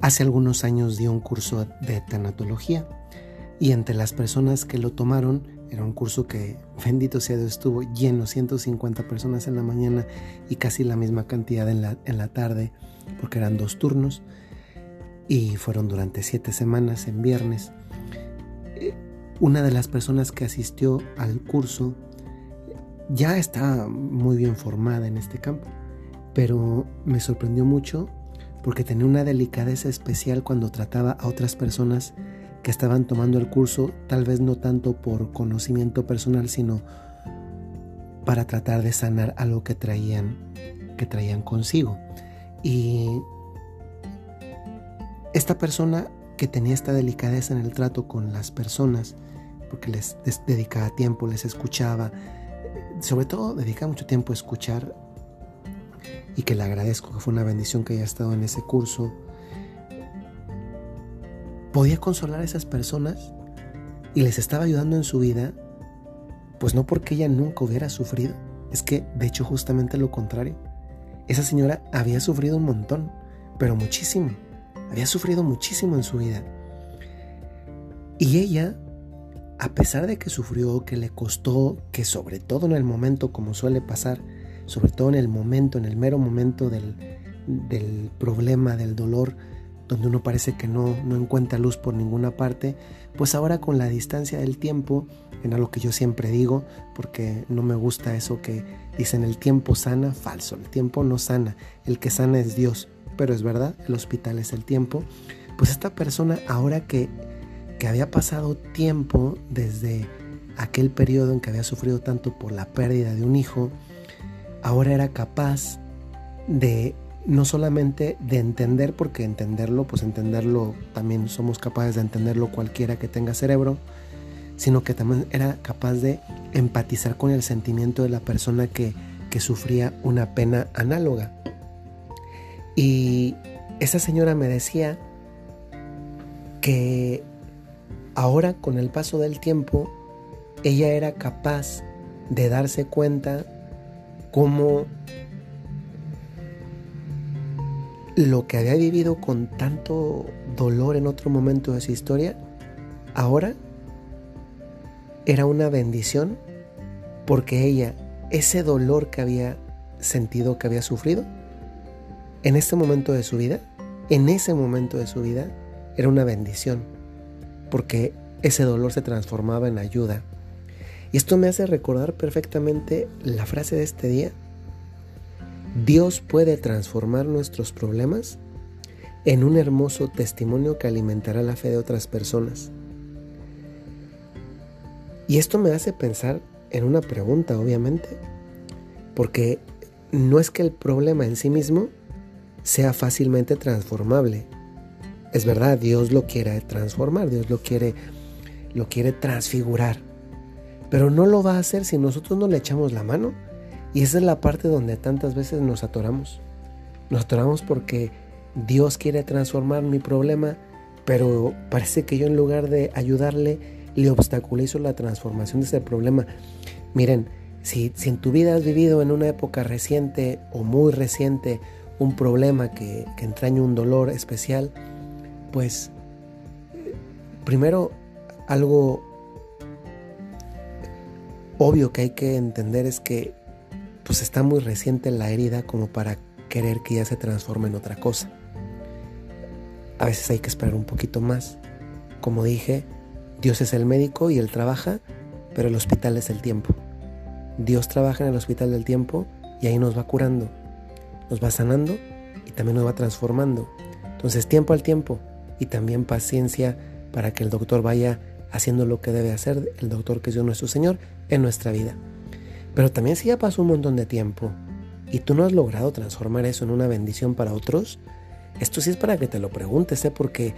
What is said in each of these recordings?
hace algunos años dio un curso de tanatología y entre las personas que lo tomaron, era un curso que, bendito sea Dios, estuvo lleno, 150 personas en la mañana y casi la misma cantidad en la, en la tarde, porque eran dos turnos y fueron durante siete semanas en viernes. Eh, una de las personas que asistió al curso ya está muy bien formada en este campo, pero me sorprendió mucho porque tenía una delicadeza especial cuando trataba a otras personas que estaban tomando el curso, tal vez no tanto por conocimiento personal, sino para tratar de sanar algo que traían, que traían consigo. Y esta persona que tenía esta delicadeza en el trato con las personas, porque les dedicaba tiempo, les escuchaba, sobre todo dedicaba mucho tiempo a escuchar y que le agradezco que fue una bendición que haya estado en ese curso podía consolar a esas personas y les estaba ayudando en su vida, pues no porque ella nunca hubiera sufrido, es que de hecho justamente lo contrario. Esa señora había sufrido un montón, pero muchísimo. Había sufrido muchísimo en su vida. Y ella, a pesar de que sufrió, que le costó, que sobre todo en el momento, como suele pasar, sobre todo en el momento, en el mero momento del, del problema, del dolor, donde uno parece que no, no encuentra luz por ninguna parte, pues ahora con la distancia del tiempo, en algo que yo siempre digo, porque no me gusta eso que dicen el tiempo sana, falso, el tiempo no sana, el que sana es Dios, pero es verdad, el hospital es el tiempo, pues esta persona ahora que, que había pasado tiempo desde aquel periodo en que había sufrido tanto por la pérdida de un hijo, ahora era capaz de no solamente de entender, porque entenderlo, pues entenderlo también somos capaces de entenderlo cualquiera que tenga cerebro, sino que también era capaz de empatizar con el sentimiento de la persona que, que sufría una pena análoga. Y esa señora me decía que ahora con el paso del tiempo, ella era capaz de darse cuenta cómo lo que había vivido con tanto dolor en otro momento de su historia, ahora era una bendición porque ella, ese dolor que había sentido, que había sufrido, en este momento de su vida, en ese momento de su vida, era una bendición, porque ese dolor se transformaba en ayuda. Y esto me hace recordar perfectamente la frase de este día, Dios puede transformar nuestros problemas en un hermoso testimonio que alimentará la fe de otras personas. Y esto me hace pensar en una pregunta, obviamente, porque no es que el problema en sí mismo sea fácilmente transformable. Es verdad, Dios lo quiere transformar, Dios lo quiere lo quiere transfigurar. Pero no lo va a hacer si nosotros no le echamos la mano y esa es la parte donde tantas veces nos atoramos. Nos atoramos porque Dios quiere transformar mi problema, pero parece que yo en lugar de ayudarle, le obstaculizo la transformación de ese problema. Miren, si, si en tu vida has vivido en una época reciente o muy reciente un problema que, que entraña un dolor especial, pues primero algo obvio que hay que entender es que pues está muy reciente la herida como para querer que ya se transforme en otra cosa. A veces hay que esperar un poquito más. Como dije, Dios es el médico y Él trabaja, pero el hospital es el tiempo. Dios trabaja en el hospital del tiempo y ahí nos va curando, nos va sanando y también nos va transformando. Entonces tiempo al tiempo y también paciencia para que el doctor vaya haciendo lo que debe hacer, el doctor que es Dios nuestro Señor, en nuestra vida. Pero también si ya pasó un montón de tiempo y tú no has logrado transformar eso en una bendición para otros, esto sí es para que te lo preguntes, ¿eh? porque,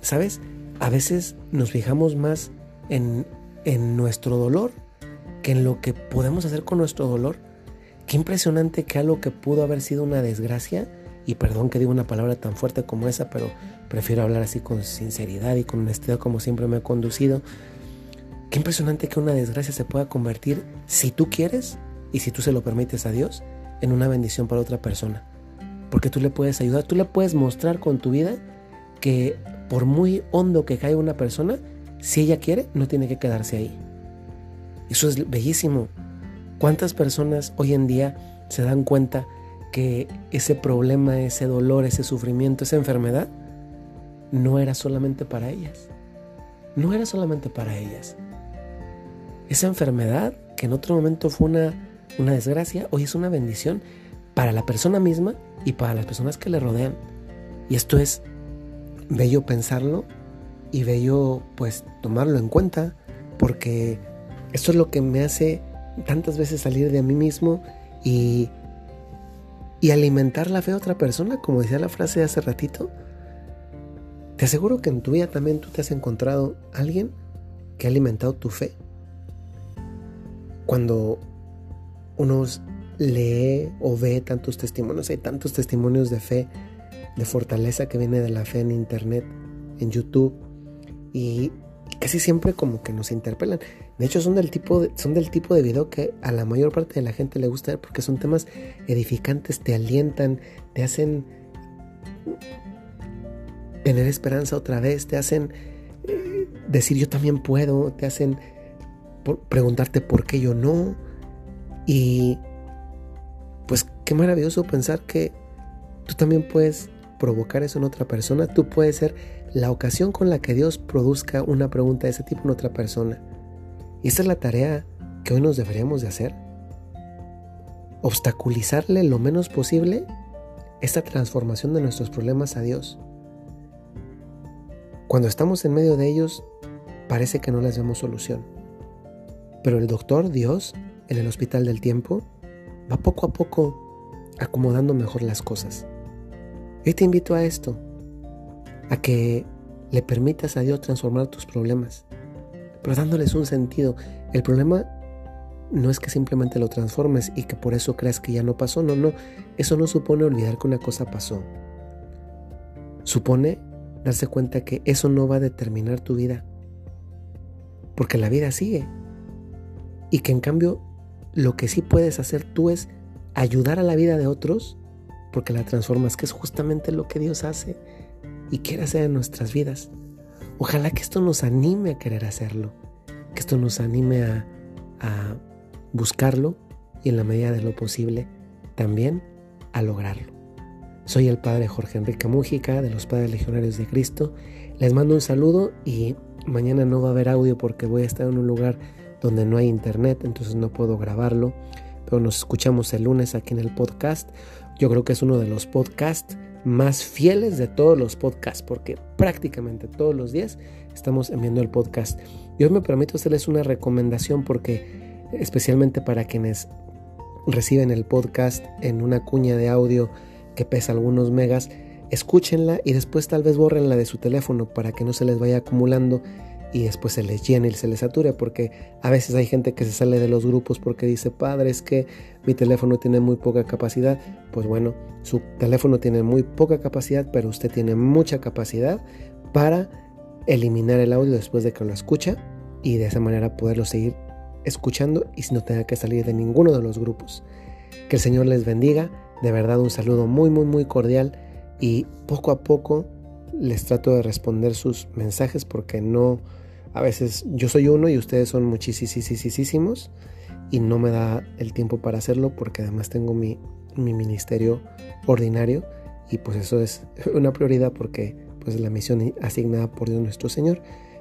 ¿sabes? A veces nos fijamos más en, en nuestro dolor que en lo que podemos hacer con nuestro dolor. Qué impresionante que algo que pudo haber sido una desgracia, y perdón que diga una palabra tan fuerte como esa, pero prefiero hablar así con sinceridad y con honestidad como siempre me he conducido, Qué impresionante que una desgracia se pueda convertir, si tú quieres y si tú se lo permites a Dios, en una bendición para otra persona. Porque tú le puedes ayudar, tú le puedes mostrar con tu vida que por muy hondo que caiga una persona, si ella quiere, no tiene que quedarse ahí. Eso es bellísimo. ¿Cuántas personas hoy en día se dan cuenta que ese problema, ese dolor, ese sufrimiento, esa enfermedad, no era solamente para ellas? No era solamente para ellas. Esa enfermedad, que en otro momento fue una, una desgracia, hoy es una bendición para la persona misma y para las personas que le rodean. Y esto es bello pensarlo y bello pues tomarlo en cuenta porque esto es lo que me hace tantas veces salir de mí mismo y, y alimentar la fe a otra persona, como decía la frase de hace ratito. Te aseguro que en tu vida también tú te has encontrado alguien que ha alimentado tu fe. Cuando uno lee o ve tantos testimonios, hay tantos testimonios de fe, de fortaleza que viene de la fe en internet, en YouTube, y casi siempre como que nos interpelan. De hecho, son del tipo de, son del tipo de video que a la mayor parte de la gente le gusta porque son temas edificantes, te alientan, te hacen tener esperanza otra vez, te hacen eh, decir yo también puedo, te hacen preguntarte por qué yo no. Y pues qué maravilloso pensar que tú también puedes provocar eso en otra persona, tú puedes ser la ocasión con la que Dios produzca una pregunta de ese tipo en otra persona. Y esa es la tarea que hoy nos deberíamos de hacer. Obstaculizarle lo menos posible esta transformación de nuestros problemas a Dios. Cuando estamos en medio de ellos, parece que no les vemos solución. Pero el doctor, Dios, en el hospital del tiempo, va poco a poco acomodando mejor las cosas. Hoy te invito a esto, a que le permitas a Dios transformar tus problemas, pero dándoles un sentido. El problema no es que simplemente lo transformes y que por eso creas que ya no pasó, no, no, eso no supone olvidar que una cosa pasó. Supone darse cuenta que eso no va a determinar tu vida, porque la vida sigue. Y que en cambio lo que sí puedes hacer tú es ayudar a la vida de otros, porque la transformas, que es justamente lo que Dios hace y quiere hacer en nuestras vidas. Ojalá que esto nos anime a querer hacerlo, que esto nos anime a, a buscarlo y en la medida de lo posible también a lograrlo. Soy el Padre Jorge Enrique Mújica de los Padres Legionarios de Cristo. Les mando un saludo y mañana no va a haber audio porque voy a estar en un lugar donde no hay internet, entonces no puedo grabarlo. Pero nos escuchamos el lunes aquí en el podcast. Yo creo que es uno de los podcasts más fieles de todos los podcasts, porque prácticamente todos los días estamos enviando el podcast. Y hoy me permito hacerles una recomendación porque especialmente para quienes reciben el podcast en una cuña de audio que pesa algunos megas, escúchenla y después tal vez borrenla de su teléfono para que no se les vaya acumulando y después se les llene y se les sature, porque a veces hay gente que se sale de los grupos porque dice, padre, es que mi teléfono tiene muy poca capacidad. Pues bueno, su teléfono tiene muy poca capacidad, pero usted tiene mucha capacidad para eliminar el audio después de que lo escucha y de esa manera poderlo seguir escuchando y no tenga que salir de ninguno de los grupos. Que el Señor les bendiga, de verdad un saludo muy muy muy cordial y poco a poco les trato de responder sus mensajes porque no a veces yo soy uno y ustedes son muchísimos y no me da el tiempo para hacerlo porque además tengo mi, mi ministerio ordinario y pues eso es una prioridad porque pues es la misión asignada por Dios nuestro Señor,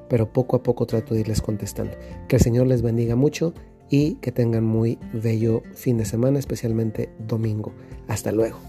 pero poco a poco trato de irles contestando. Que el Señor les bendiga mucho y que tengan muy bello fin de semana, especialmente domingo. Hasta luego.